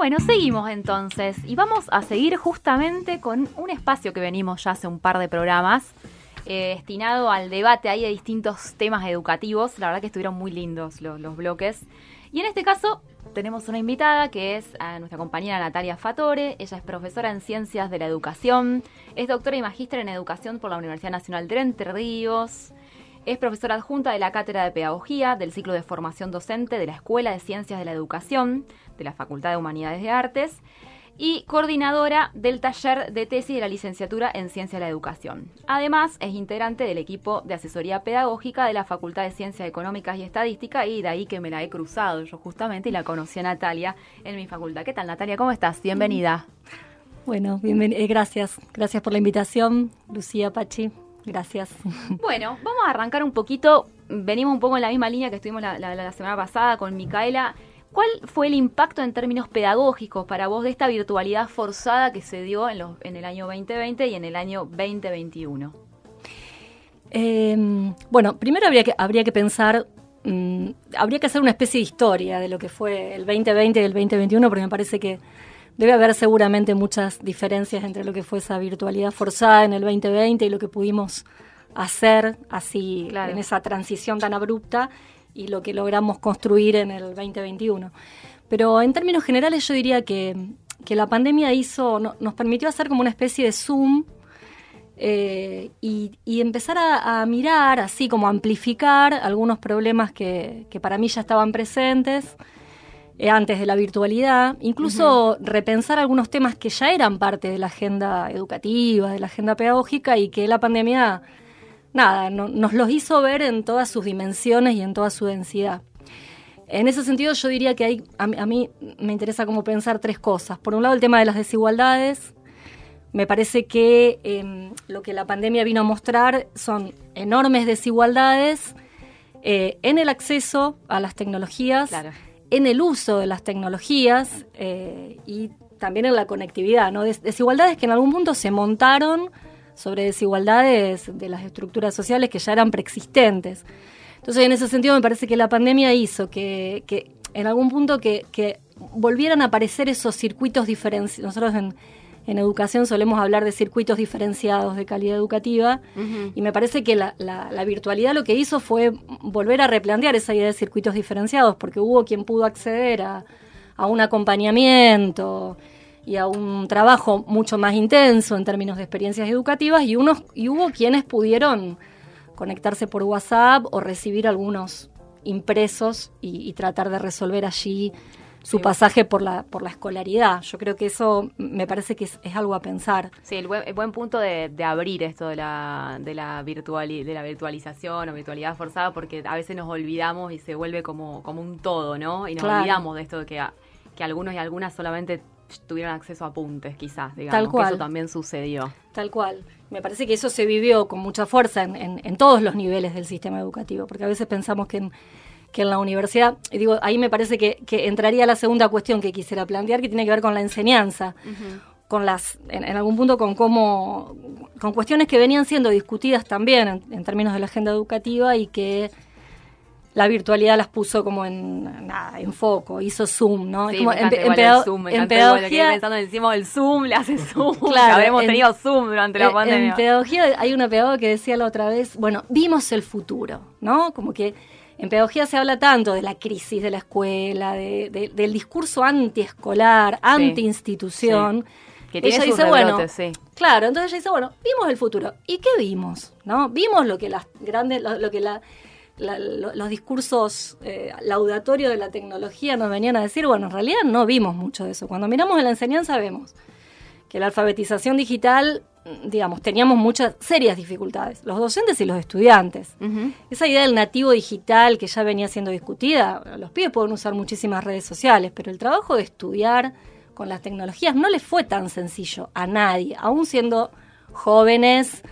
Bueno, seguimos entonces y vamos a seguir justamente con un espacio que venimos ya hace un par de programas eh, destinado al debate ahí de distintos temas educativos. La verdad que estuvieron muy lindos los, los bloques. Y en este caso tenemos una invitada que es a nuestra compañera Natalia Fatore. Ella es profesora en Ciencias de la Educación, es doctora y magíster en Educación por la Universidad Nacional de Entre Ríos. Es profesora adjunta de la Cátedra de Pedagogía del ciclo de formación docente de la Escuela de Ciencias de la Educación de la Facultad de Humanidades de Artes y coordinadora del taller de tesis de la licenciatura en Ciencia de la Educación. Además, es integrante del equipo de asesoría pedagógica de la Facultad de Ciencias Económicas y Estadística y de ahí que me la he cruzado yo justamente y la conocí a Natalia en mi facultad. ¿Qué tal Natalia? ¿Cómo estás? Bienvenida. Bueno, eh, gracias. Gracias por la invitación, Lucía Pachi. Gracias. Bueno, vamos a arrancar un poquito. Venimos un poco en la misma línea que estuvimos la semana pasada con Micaela. ¿Cuál fue el impacto en términos pedagógicos para vos de esta virtualidad forzada que se dio en, en el año 2020 y en el año 2021? Em, bueno, primero habría que, habría que pensar, mm, habría que hacer una especie de historia de lo que fue el 2020 y el 2021, porque me parece que debe haber seguramente muchas diferencias entre lo que fue esa virtualidad forzada en el 2020 y lo que pudimos hacer así en esa transición tan abrupta y lo que logramos construir en el 2021. Pero en términos generales yo diría que, la pandemia hizo, nos permitió hacer como una especie de zoom eh, y, empezar a, mirar, así como amplificar algunos problemas que, para mí ya estaban presentes eh, antes de la virtualidad, incluso repensar algunos temas que ya eran parte de la agenda educativa, de la agenda pedagógica y que la pandemia nada, nos los hizo ver en todas sus dimensiones y en toda su densidad. En ese sentido yo diría que hay, a, mí me interesa como pensar tres cosas. Por un lado el tema de las desigualdades. Me parece que em, lo que la pandemia vino a mostrar son enormes desigualdades eh, en el acceso a las tecnologías, en el uso de las tecnologías eh, y también en la conectividad. ¿no? desigualdades que en algún punto se montaron sobre desigualdades de las estructuras sociales que ya eran preexistentes. Entonces, en ese sentido, me parece que la pandemia hizo que, en algún punto que, volvieran a aparecer esos circuitos diferenciados. Nosotros educación solemos hablar de circuitos diferenciados de calidad educativa y me parece que la, virtualidad lo que hizo fue volver a replantear esa idea de circuitos diferenciados, porque hubo quien pudo acceder a, a un acompañamiento, y a un trabajo mucho más intenso en términos de experiencias educativas y, unos, y hubo quienes pudieron conectarse por WhatsApp o recibir algunos impresos y, tratar de resolver allí su pasaje por la, por la escolaridad. Yo creo que eso me parece que es, algo a pensar. Sí, el buen, punto de, abrir esto de la, de, la virtual, de la virtualización o virtualidad forzada, porque a veces nos olvidamos y se vuelve como, como un todo, ¿no? Y nos olvidamos de esto de que, que algunos y algunas solamente tuvieron acceso a apuntes, quizás, digamos, Tal cual. que eso también sucedió. Tal cual. Me parece que eso se vivió con mucha fuerza en, todos los niveles del sistema educativo, porque a veces pensamos que en, que en la universidad, y digo, ahí me parece que, entraría la segunda cuestión que quisiera plantear, que tiene que ver con la enseñanza. con las en, algún punto con cómo con cuestiones que venían siendo discutidas también en términos de la agenda educativa y que la virtualidad las puso como en nada, en foco, hizo zoom, ¿no? Sí, como en, en, zoom, en pedagogía pensando encima del zoom, le hace zoom. Claro, habremos tenido zoom durante la pandemia. En pedagogía hay una pedagoga que decía la otra vez, bueno, vimos el futuro, ¿no? Como que en pedagogía se habla tanto de la crisis de la escuela, de, del discurso antiescolar, anti-institución. Que tiene ella dice, bueno, sí. claro, entonces ella dice, bueno, vimos el futuro. ¿Y qué vimos? ¿No? Vimos lo que las grandes, lo que la los discursos eh, laudatorios de la tecnología nos venían a decir, bueno, en realidad no vimos mucho de eso. Cuando miramos en la enseñanza vemos que la alfabetización digital, digamos, teníamos muchas serias dificultades, los docentes y los estudiantes. Esa idea del nativo digital que ya venía siendo discutida, los pibes pueden usar muchísimas redes sociales, pero el trabajo de estudiar con las tecnologías no les fue tan sencillo a nadie, aún siendo jóvenes,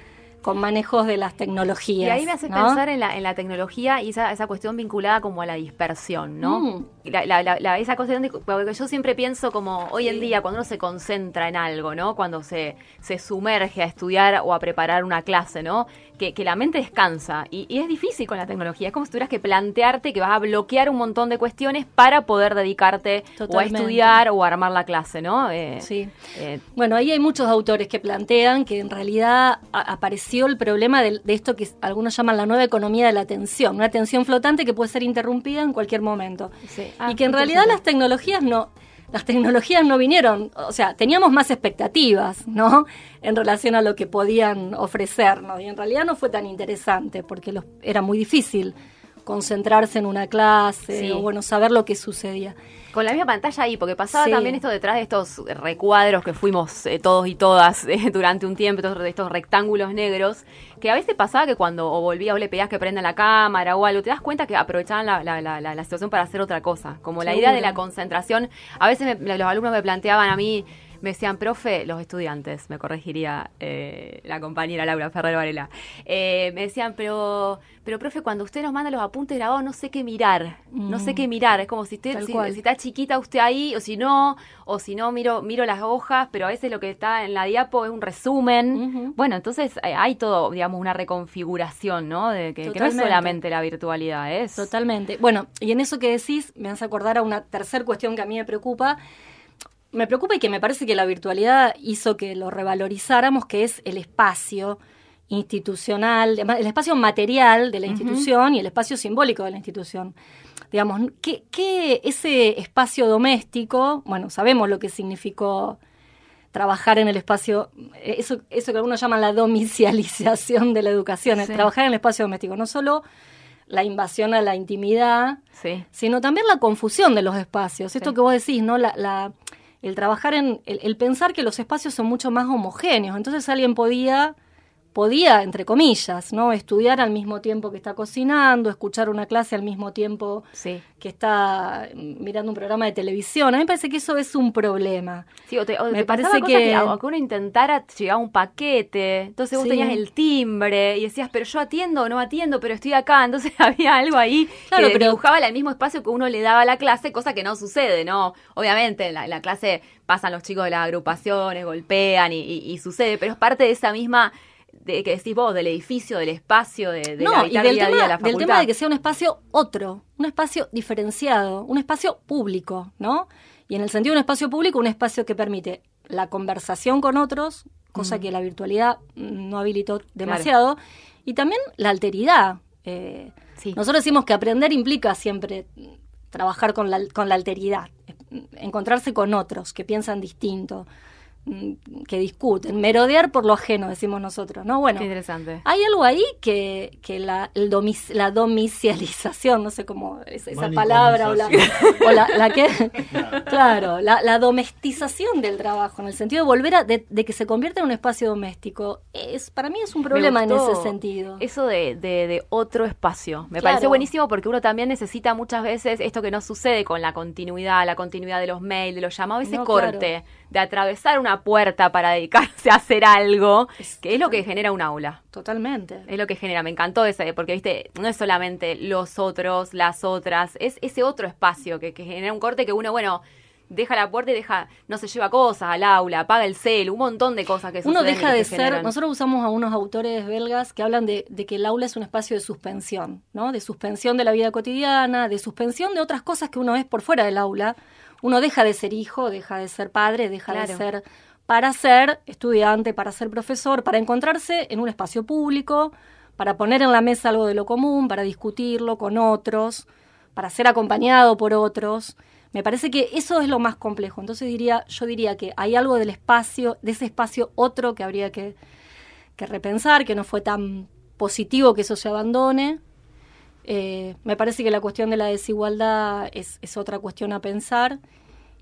con manejos de las tecnologías. Y ahí me hace pensar en la, en la tecnología y esa, esa cuestión vinculada como a la dispersión, ¿no? Mm. esa cosa donde, porque yo siempre pienso como hoy en día cuando uno se concentra en algo, ¿no? Cuando se, se sumerge a estudiar o a preparar una clase, ¿no? Que, que la mente descansa y, y, es difícil con la tecnología. Es como si tuvieras que plantearte que vas a bloquear un montón de cuestiones para poder dedicarte o a estudiar o a armar la clase, ¿no? Eh, sí. Eh, bueno, ahí hay muchos autores que plantean que en realidad apareció el problema de, de, esto que algunos llaman la nueva economía de la atención, una atención flotante que puede ser interrumpida en cualquier momento. Sí. Ah, y que en realidad las tecnologías no las tecnologías no vinieron, o sea, teníamos más expectativas, ¿no? En relación a lo que podían ofrecernos. Y en realidad no fue tan interesante porque los, era muy difícil concentrarse en una clase o, bueno, saber lo que sucedía. Con la misma pantalla ahí, porque pasaba también esto detrás de estos recuadros que fuimos eh, todos y todas eh, durante un tiempo, estos, estos rectángulos negros, que a veces pasaba que cuando o volvía o le pedías que prenda la cámara o algo, te das cuenta que aprovechaban la, la, la, la situación para hacer otra cosa. Como la idea de la concentración. A veces los alumnos me planteaban a mí me decían, profe, los estudiantes, me corregiría eh, la compañera Laura Ferrer Varela, eh, me decían, pero, pero profe, cuando usted nos manda los apuntes grabados, no sé qué mirar, no sé qué mm. mirar, es como si, usted, si, está chiquita usted ahí, o si no, o si no, miro, miro las hojas, pero a veces lo que está en la diapo es un resumen. Bueno, entonces eh, hay todo, digamos, una reconfiguración, ¿no? De que, que, no es solamente la virtualidad, es... Totalmente. Bueno, y en eso que decís, me hace acordar a una tercera cuestión que a mí me preocupa, me preocupa y que me parece que la virtualidad hizo que lo revalorizáramos, que es el espacio institucional, el espacio material de la institución y el espacio simbólico de la institución. Digamos, ¿qué, ese espacio doméstico, bueno, sabemos lo que significó trabajar en el espacio, eso, eso que algunos llaman la domicialización de la educación, trabajar en el espacio doméstico, no solo la invasión a la intimidad, sino también la confusión de los espacios. Esto que vos decís, ¿no? la, el trabajar en, el, pensar que los espacios son mucho más homogéneos. Entonces alguien podía podía, entre comillas, ¿no? Estudiar al mismo tiempo que está cocinando, escuchar una clase al mismo tiempo que está mirando un programa de televisión. A mí me parece que eso es un problema. Sí, o te, me parece que, que, uno intentara llegar a un paquete, entonces vos tenías el timbre y decías, pero yo atiendo o no atiendo, pero estoy acá. Entonces había algo ahí claro, que pero... dibujaba el mismo espacio que uno le daba a la clase, cosa que no sucede, ¿no? Obviamente en la, clase pasan los chicos de las agrupaciones, golpean y sucede, pero es parte de esa misma de, que decís vos, del edificio, del espacio, de, de no, y del día tema, la Del tema de que sea un espacio otro, un espacio diferenciado, un espacio público, ¿no? Y en el sentido de un espacio público, un espacio que permite la conversación con otros, cosa mm. que la virtualidad no habilitó demasiado, y también la alteridad. Eh, nosotros decimos que aprender implica siempre trabajar con la, con la alteridad, encontrarse con otros que piensan distinto, que discuten, merodear por lo ajeno, decimos nosotros, ¿no? Bueno, interesante. hay algo ahí que, que la, el la domicialización, no sé cómo es esa palabra, o la, o la, que, claro, la, domestización del trabajo, en el sentido de volver a, de, que se convierta en un espacio doméstico, es para mí es un problema en ese sentido. Eso de, de, otro espacio, me parece buenísimo porque uno también necesita muchas veces esto que no sucede con la continuidad, la continuidad de los mails, de los llamados, ese corte de atravesar una puerta para dedicarse a hacer algo, que es lo que genera un aula. Totalmente. Es lo que genera, me encantó ese, porque viste, no es solamente los otros, las otras, es ese otro espacio que, genera un corte que uno, bueno, deja la puerta y deja, no se lleva cosas al aula, apaga el cel, un montón de cosas que Uno deja de ser, nosotros usamos a unos autores belgas que hablan de, de, que el aula es un espacio de suspensión, ¿no? De suspensión de la vida cotidiana, de suspensión de otras cosas que uno es por fuera del aula uno deja de ser hijo, deja de ser padre, deja de ser para ser estudiante, para ser profesor, para encontrarse en un espacio público, para poner en la mesa algo de lo común, para discutirlo con otros, para ser acompañado por otros. Me parece que eso es lo más complejo. Entonces diría, yo diría que hay algo del espacio, de ese espacio otro que habría que, que repensar, que no fue tan positivo que eso se abandone. Eh, me parece que la cuestión de la desigualdad es, otra cuestión a pensar.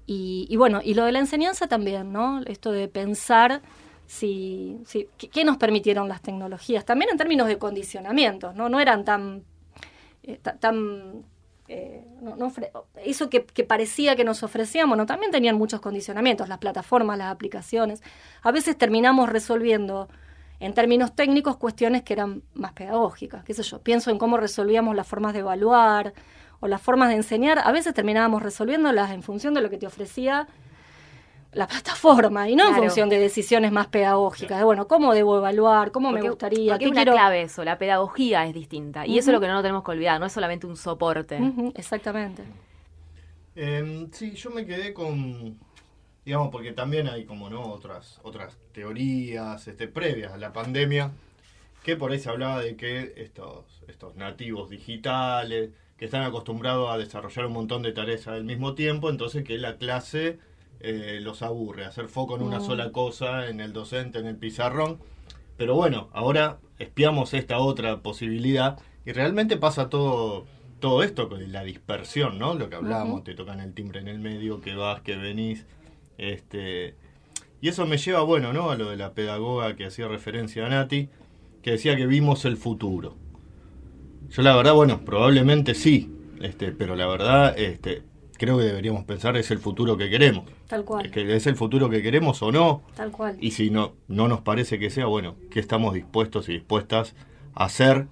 Y, bueno, y lo de la enseñanza también, ¿no? Esto de pensar si, qué nos permitieron las tecnologías, también en términos de condicionamientos, ¿no? No eran tan... Eh, tan eh, eso que, que, parecía que nos ofrecíamos, ¿no? también tenían muchos condicionamientos, las plataformas, las aplicaciones. A veces terminamos resolviendo en términos técnicos cuestiones que eran más pedagógicas, qué sé yo, pienso en cómo resolvíamos las formas de evaluar o las formas de enseñar, a veces terminábamos resolviéndolas en función de lo que te ofrecía la plataforma y no en función de decisiones más pedagógicas, de bueno, cómo debo evaluar, cómo me gustaría. Porque una clave eso, la pedagogía es distinta y eso es lo que no tenemos que olvidar, no es solamente un soporte. exactamente. Em, sí, yo me quedé con, digamos, porque también hay como no otras otras teorías este, previas a la pandemia, que por ahí se hablaba de que estos, estos nativos digitales, que están acostumbrados a desarrollar un montón de tareas al mismo tiempo, entonces que la clase eh, los aburre, hacer foco en una mm. sola cosa, en el docente, en el pizarrón. Pero bueno, ahora espiamos esta otra posibilidad y realmente pasa todo todo esto con la dispersión, ¿no? Lo que hablábamos, te tocan el timbre en el medio, que vas, que venís, este y eso me lleva, bueno, ¿no? A lo de la pedagoga que hacía referencia a Nati, que decía que vimos el futuro. Yo la verdad, bueno, probablemente sí, este, pero la verdad, este, creo que deberíamos pensar es el futuro que queremos. Tal cual. Es, que es el futuro que queremos o no. Tal cual. Y si no, no nos parece que sea, bueno, ¿qué estamos dispuestos y dispuestas a hacer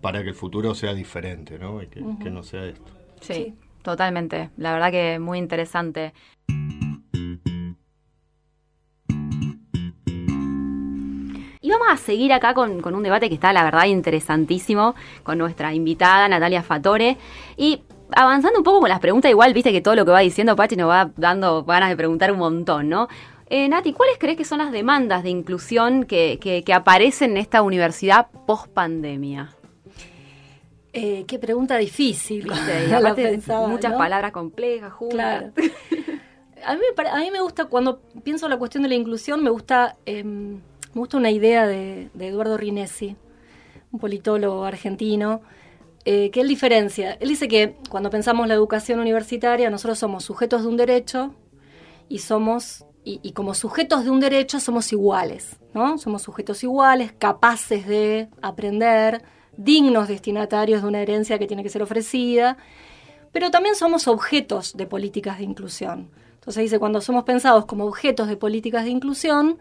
para que el futuro sea diferente, ¿no? Y que, no sea esto. Sí, totalmente. La verdad que muy interesante. Vamos a seguir acá con, con, un debate que está, la verdad, interesantísimo, con nuestra invitada Natalia Fatore. Y avanzando un poco con las preguntas, igual viste que todo lo que va diciendo Pachi nos va dando ganas de preguntar un montón, ¿no? Eh, Nati, ¿cuáles crees que son las demandas de inclusión que, que, aparecen en esta universidad post pandemia? Eh, qué pregunta difícil. muchas palabras complejas, juntas. a, mí, a mí me gusta, cuando pienso en la cuestión de la inclusión, me gusta, em, me gusta una idea de, Eduardo Rinesi, un politólogo argentino, eh, que él diferencia. Él dice que cuando pensamos la educación universitaria, nosotros somos sujetos de un derecho y somos, y, como sujetos de un derecho somos iguales, ¿no? Somos sujetos iguales, capaces de aprender, dignos destinatarios de una herencia que tiene que ser ofrecida, pero también somos objetos de políticas de inclusión. Entonces dice, cuando somos pensados como objetos de políticas de inclusión,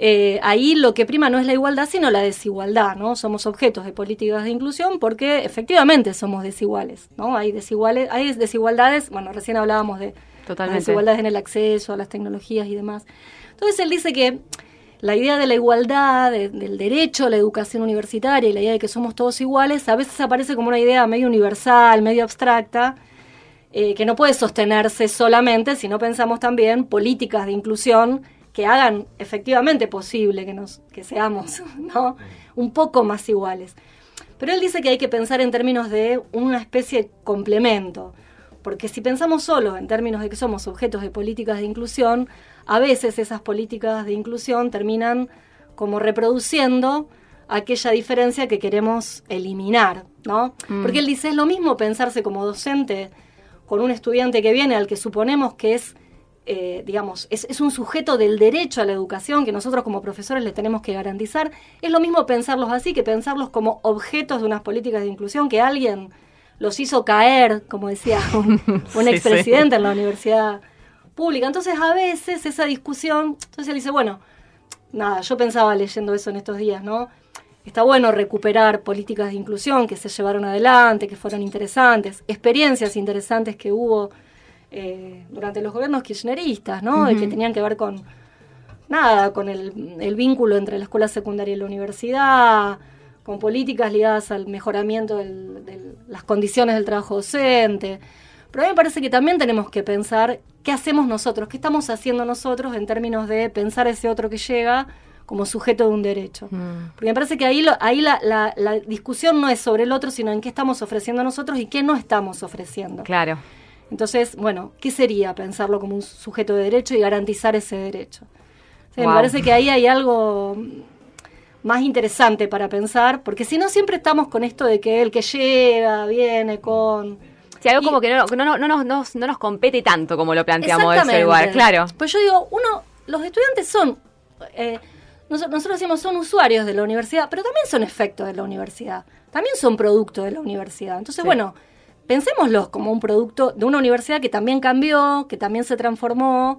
eh, ahí lo que prima no es la igualdad, sino la desigualdad, ¿no? Somos objetos de políticas de inclusión porque efectivamente somos desiguales, ¿no? Hay desiguales, hay desigualdades, bueno, recién hablábamos de desigualdades en el acceso a las tecnologías y demás. Entonces él dice que la idea de la igualdad, del derecho a la educación universitaria y la idea de que somos todos iguales, a veces aparece como una idea medio universal, medio abstracta, eh, que no puede sostenerse solamente si no pensamos también políticas de inclusión que hagan efectivamente posible que, nos, que seamos ¿no? un poco más iguales. Pero él dice que hay que pensar en términos de una especie de complemento, porque si pensamos solo en términos de que somos objetos de políticas de inclusión, a veces esas políticas de inclusión terminan como reproduciendo aquella diferencia que queremos eliminar, ¿no? Mm. Porque él dice, es lo mismo pensarse como docente con un estudiante que viene al que suponemos que es eh, digamos, es, un sujeto del derecho a la educación que nosotros como profesores le tenemos que garantizar. Es lo mismo pensarlos así que pensarlos como objetos de unas políticas de inclusión que alguien los hizo caer, como decía un, expresidente en la universidad pública. Entonces, a veces esa discusión, entonces él dice, bueno, nada, yo pensaba leyendo eso en estos días, ¿no? Está bueno recuperar políticas de inclusión que se llevaron adelante, que fueron interesantes, experiencias interesantes que hubo eh, durante los gobiernos kirchneristas, ¿no? que tenían que ver con nada, con el, vínculo entre la escuela secundaria y la universidad, con políticas ligadas al mejoramiento de las condiciones del trabajo docente. Pero a mí me parece que también tenemos que pensar qué hacemos nosotros, qué estamos haciendo nosotros en términos de pensar ese otro que llega como sujeto de un derecho. Mm. Porque me parece que ahí, ahí la, la, discusión no es sobre el otro, sino en qué estamos ofreciendo nosotros y qué no estamos ofreciendo. Claro. Entonces, bueno, ¿qué sería pensarlo como un sujeto de derecho y garantizar ese derecho? Me parece que ahí hay algo más interesante para pensar, porque si no siempre estamos con esto de que el que llega viene con... Sí, algo como que no, no, no, nos, no nos compete tanto como lo planteamos de ese lugar, claro. Pues yo digo, uno, los estudiantes son, eh, nosotros, decimos son usuarios de la universidad, pero también son efectos de la universidad, también son producto de la universidad. Entonces, bueno, pensémoslos como un producto de una universidad que también cambió, que también se transformó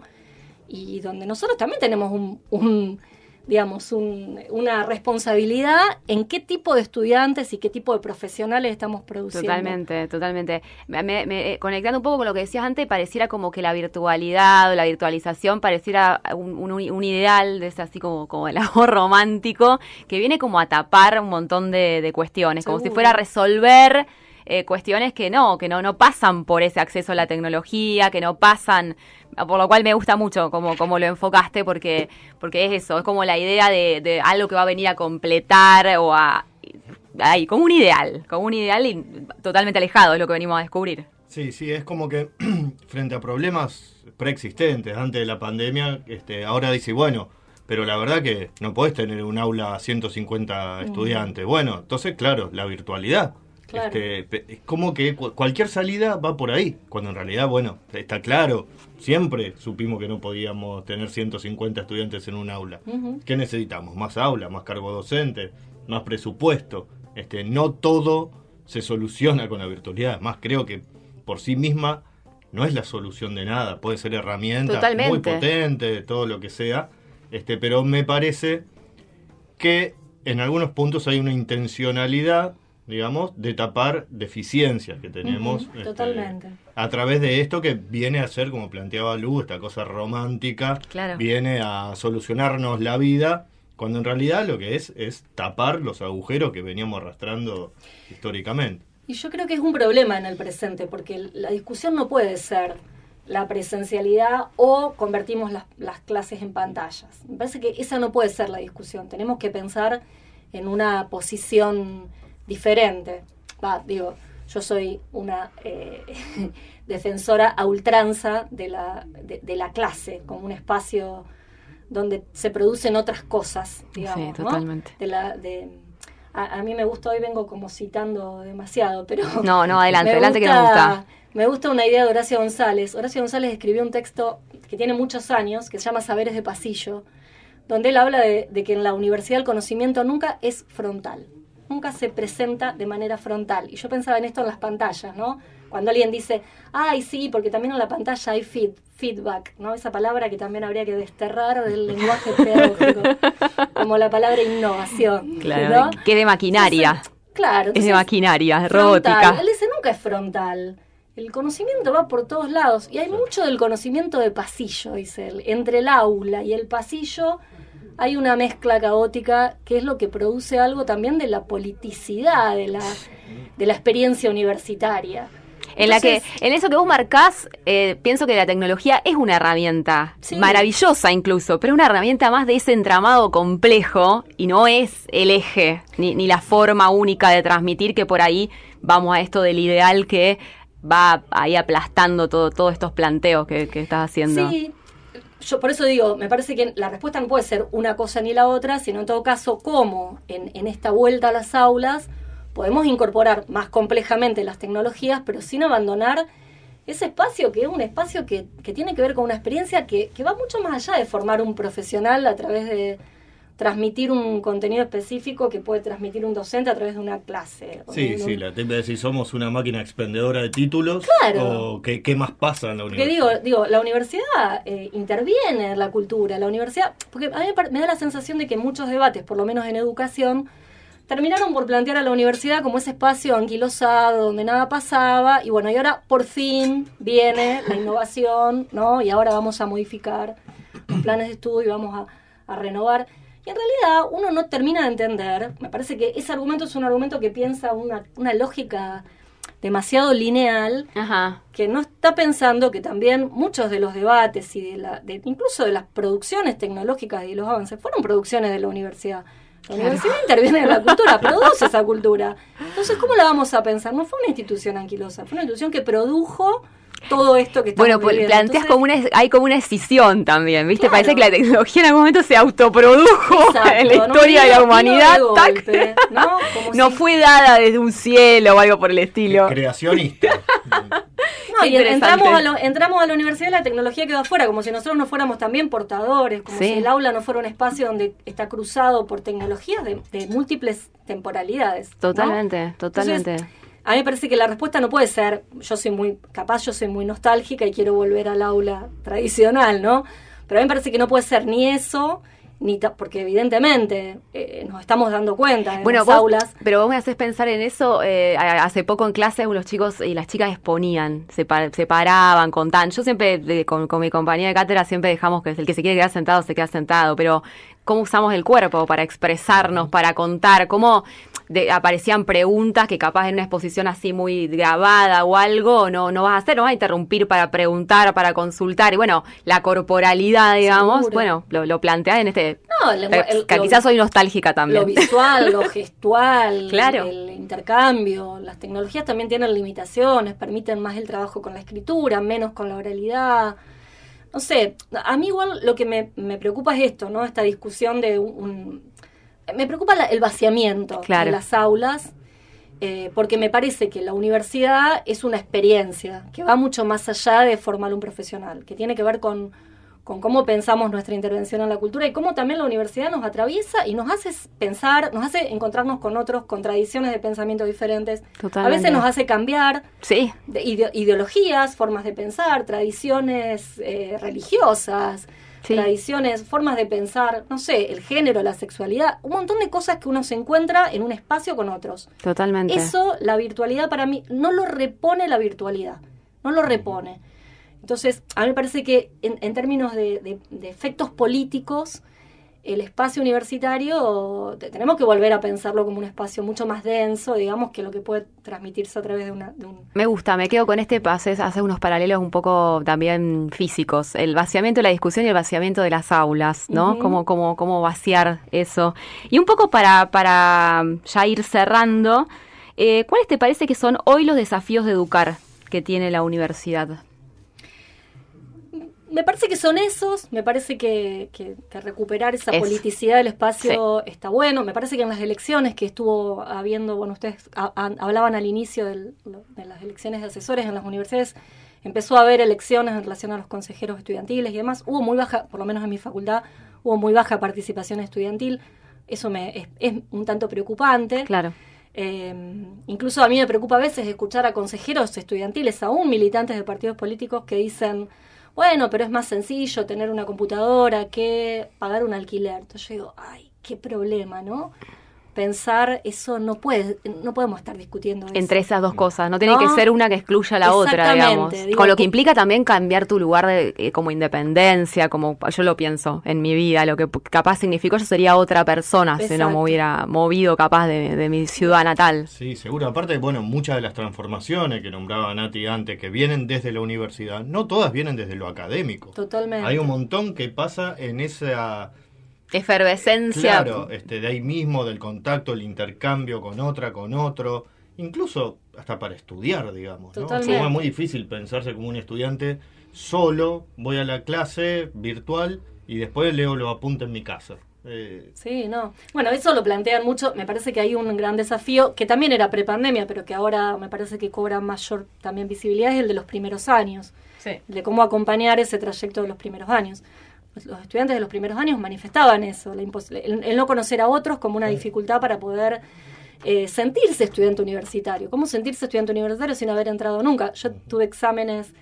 y donde nosotros también tenemos un, digamos, un- una responsabilidad en qué tipo de estudiantes y qué tipo de profesionales estamos produciendo. Totalmente, totalmente. Me- me- me- eh, conectando un poco con lo que decías antes, pareciera como que la virtualidad o la virtualización pareciera un, un- un ideal de ese así como, como el amor romántico que viene como a tapar un montón de, de cuestiones, como si fuera a resolver eh, cuestiones que no, que no, no pasan por ese acceso a la tecnología, que no pasan, por lo cual me gusta mucho como, como lo enfocaste, porque, porque es eso, es como la idea de, de algo que va a venir a completar o a... Ay, como un ideal, como un ideal y totalmente alejado de lo que venimos a descubrir. Sí, sí, es como que frente a problemas preexistentes antes de la pandemia, este, ahora dice, bueno, pero la verdad que no podés tener un aula a 150 estudiantes. Bueno, entonces, claro, la virtualidad. Claro. Este, es como que cu- cualquier salida va por ahí, cuando en realidad, bueno, está claro, siempre supimos que no podíamos tener 150 estudiantes en un aula. Ujú. ¿Qué necesitamos? Más aula, más cargo docente, más presupuesto. Este, no todo se soluciona con la virtualidad. Más creo que por sí misma no es la solución de nada. Puede ser herramienta Totalmente. muy potente, todo lo que sea. Este, pero me parece que en algunos puntos hay una intencionalidad, digamos, de tapar deficiencias que tenemos. Este, totalmente. a través de esto que viene a ser, como planteaba Lu, esta cosa romántica, Claro. viene a solucionarnos la vida, cuando en realidad lo que es es tapar los agujeros que veníamos arrastrando históricamente. Y yo creo que es un problema en el presente, porque la discusión no puede ser la presencialidad o convertimos las, las clases en pantallas. Me parece que esa no puede ser la discusión. Tenemos que pensar en una posición diferente. Va, digo, yo soy una eh, defensora a ultranza de la, de, de la clase como un espacio donde se producen otras cosas, digamos, Sí, ¿no? totalmente. De la, de, a, a mí me gusta, hoy vengo como citando demasiado, pero... No, no, adelante, adelante que nos gusta. Me gusta una idea de Horacio González. Horacio González escribió un texto que tiene muchos años, que se llama Saberes de Pasillo, donde él habla de, de que en la universidad el conocimiento nunca es frontal, nunca se presenta de manera frontal. Y yo pensaba en esto en las pantallas, ¿no? Cuando alguien dice, ay, sí, porque también en la pantalla hay feed, feedback, ¿no? Esa palabra que también habría que desterrar del lenguaje pedagógico, como la palabra innovación, Claro, ¿no? que de maquinaria. Entonces, claro. es de maquinaria, frontal. robótica. Él dice nunca es frontal. El conocimiento va por todos lados y hay mucho del conocimiento de pasillo, dice él. Entre el aula y el pasillo hay una mezcla caótica que es lo que produce algo también de la politicidad, de la, de la experiencia universitaria. En la que, en eso que vos marcás, eh, pienso que la tecnología es una herramienta Sí. maravillosa incluso, pero una herramienta más de ese entramado complejo y no es el eje ni, ni la forma única de transmitir que por ahí vamos a esto del ideal que va ahí aplastando todo, todos estos planteos que, que estás haciendo. Sí, yo por eso digo, me parece que la respuesta no puede ser una cosa ni la otra, sino en todo caso cómo en, en esta vuelta a las aulas podemos incorporar más complejamente las tecnologías, pero sin abandonar ese espacio que es un espacio que, que tiene que ver con una experiencia que, que va mucho más allá de formar un profesional a través de transmitir un contenido específico que puede transmitir un docente a través de una clase. Sí, de un- sí, la te iba a decir, somos una máquina expendedora de títulos. Claro. ¿O qué, qué más pasa en la Porque universidad? digo, digo, la universidad eh, interviene en la cultura, la universidad, porque a mí me da la sensación de que muchos debates, por lo menos en educación, terminaron por plantear a la universidad como ese espacio anquilosado, donde nada pasaba, y bueno, y ahora por fin viene la innovación, ¿no? Y ahora vamos a modificar los planes de estudio y vamos a, a renovar. Y en realidad uno no termina de entender, me parece que ese argumento es un argumento que piensa una, una lógica demasiado lineal Ajá. que no está pensando que también muchos de los debates y de la, de, incluso de las producciones tecnológicas y de los avances fueron producciones de la universidad. La universidad interviene en la cultura, produce esa cultura. Entonces, ¿cómo la vamos a pensar? No fue una institución anquilosa, fue una institución que produjo todo esto que estamos Bueno, pues viviendo. planteas Entonces, como una, hay como una escisión también, ¿viste? Claro. Parece que la tecnología en algún momento se autoprodujo exacto, en la no historia de la humanidad. de tac. golpe, ¿no? Como No si- fue dada desde un cielo o algo por el estilo. Creacionista. No, y entramos a, lo- entramos a la universidad y la tecnología quedó afuera, como si nosotros no fuéramos también portadores, como Sí. si el aula no fuera un espacio donde está cruzado por tecnologías de, de múltiples temporalidades. ¿no? Totalmente, totalmente. Entonces, a mí me parece que la respuesta no puede ser, yo soy muy, capaz yo soy muy nostálgica y quiero volver al aula tradicional, ¿no? Pero a mí me parece que no puede ser ni eso, ni porque evidentemente eh, nos estamos dando cuenta en bueno, las aulas. Pero vos me haces pensar en eso. Eh, hace poco en clase los chicos y las chicas exponían, se, se paraban, contaban. Yo siempre, con, con, mi compañía de cátedra, siempre dejamos que el que se quiere quedar sentado se queda sentado, pero cómo usamos el cuerpo para expresarnos, para contar, cómo aparecían preguntas que capaz en una exposición así muy grabada o algo no, no vas a hacer, no vas a interrumpir para preguntar, para consultar. Y bueno, la corporalidad, digamos, bueno, lo, lo planteas en este... No, el, quizás soy nostálgica también. Lo visual, lo gestual, claro. el intercambio. Las tecnologías también tienen limitaciones, permiten más el trabajo con la escritura, menos con la oralidad no sé, a mí igual lo que me, me preocupa es esto, ¿no? Esta discusión de un... me preocupa el vaciamiento de las aulas, eh, porque me parece que la universidad es una experiencia que va mucho más allá de formar un profesional, que tiene que ver con con cómo pensamos nuestra intervención en la cultura y cómo también la universidad nos atraviesa y nos hace pensar, nos hace encontrarnos con otros, con tradiciones de pensamiento diferentes. A veces nos hace cambiar sí. ideologías, formas de pensar, tradiciones eh, religiosas. Tradiciones, formas de pensar, no sé, el género, la sexualidad, un montón de cosas que uno se encuentra en un espacio con otros. Totalmente. Eso, la virtualidad para mí, no lo repone la virtualidad, no lo repone. Entonces, a mí me parece que en, términos de, efectos políticos, el espacio universitario tenemos que volver a pensarlo como un espacio mucho más denso, digamos, que lo que puede transmitirse a través de, una, un... Me gusta, me quedo con este pase, hace unos paralelos un poco también físicos, el vaciamiento de la discusión y el vaciamiento de las aulas, ¿no? cómo, cómo, vaciar eso. Y un poco para, para ya ir cerrando, eh, ¿cuáles te parece que son hoy los desafíos de educar que tiene la universidad? Me parece que son esos, me parece que, que, recuperar esa politicidad del espacio está bueno, me parece que en las elecciones que estuvo habiendo, bueno, ustedes hablaban al inicio de las elecciones de asesores en las universidades, empezó a haber elecciones en relación a los consejeros estudiantiles y demás, hubo muy baja, por lo menos en mi facultad, hubo muy baja participación estudiantil, eso me es, un tanto preocupante. Claro. Eh, incluso a mí me preocupa a veces escuchar a consejeros estudiantiles, aún militantes de partidos políticos, que dicen bueno, pero es más sencillo tener una computadora que pagar un alquiler. Entonces yo digo, ay, qué problema, ¿no? Pensar eso no puede, no podemos estar discutiendo entre esas dos cosas, no tiene que ser una que excluya a la otra, digamos. Con lo que implica también cambiar tu lugar de, eh, como independencia, como yo lo pienso en mi vida, lo que capaz significó yo sería otra persona si no me hubiera movido capaz de, mi ciudad natal. Sí, seguro. Aparte, bueno, muchas de las transformaciones que nombraba Nati antes, que vienen desde la universidad, no todas vienen desde lo académico. Totalmente. Hay un montón que pasa en esa efervescencia. Claro, este, de ahí mismo, del contacto, el intercambio con otra, con otro, incluso hasta para estudiar, digamos. ¿no? Es muy difícil pensarse como un estudiante solo, voy a la clase virtual y después leo los apuntes en mi casa. Eh, sí, no. Bueno, eso lo plantean mucho. Me parece que hay un gran desafío que también era prepandemia, pero que ahora me parece que cobra mayor también visibilidad, es el de los primeros años. De cómo acompañar ese trayecto de los primeros años los estudiantes de los primeros años manifestaban eso, la el, no conocer a otros como una dificultad para poder eh, sentirse estudiante universitario. ¿Cómo sentirse estudiante universitario sin haber entrado nunca? Yo tuve exámenes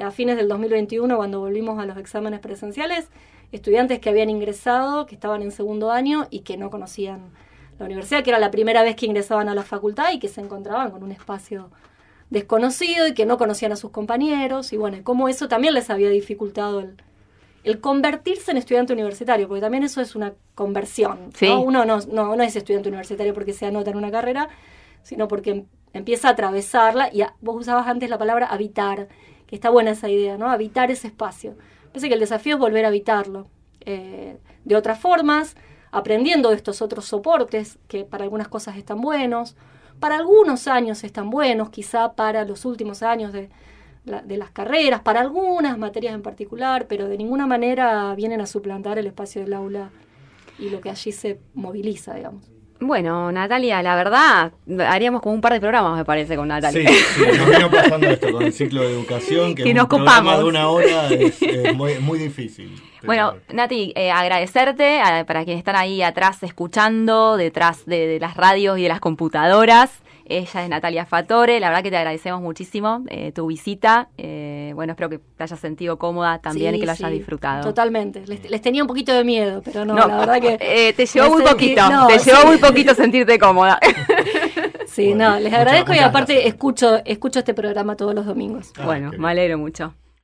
a fines del 2021, cuando volvimos a los exámenes presenciales, estudiantes que habían ingresado, que estaban en segundo año y que no conocían la universidad, que era la primera vez que ingresaban a la facultad y que se encontraban con un espacio desconocido y que no conocían a sus compañeros y bueno, cómo eso también les había dificultado el, el convertirse en estudiante universitario, porque también eso es una conversión. Uno no, no, es estudiante universitario porque se anota en una carrera, sino porque em, empieza a atravesarla y vos usabas antes la palabra habitar, que está buena esa idea, ¿no? Habitar ese espacio. Parece que el desafío es volver a habitarlo eh, de otras formas, aprendiendo de estos otros soportes que para algunas cosas están buenos, para algunos años están buenos, quizá para los últimos años de, de las carreras, para algunas materias en particular, pero de ninguna manera vienen a suplantar el espacio del aula y lo que allí se moviliza, digamos. Bueno, Natalia, la verdad, haríamos como un par de programas, me parece, con Natalia. Sí, sí nos vino pasando esto con el ciclo de educación, que, nos un copamos. de una hora es, muy, difícil. Bueno, Nati, eh, agradecerte para quienes están ahí atrás escuchando, detrás de las radios y de las computadoras. Ella es Natalia Fatore, la verdad que te agradecemos muchísimo eh, tu visita. Eh, bueno, espero que te hayas sentido cómoda también y que lo hayas disfrutado. Totalmente. Les, tenía un poquito de miedo, pero no, la verdad que... Eh, te llevó muy poquito, te llevó muy poquito sentirte cómoda. Sí, no, les agradezco y aparte escucho, escucho este programa todos los domingos. Ah, bueno, me alegro mucho.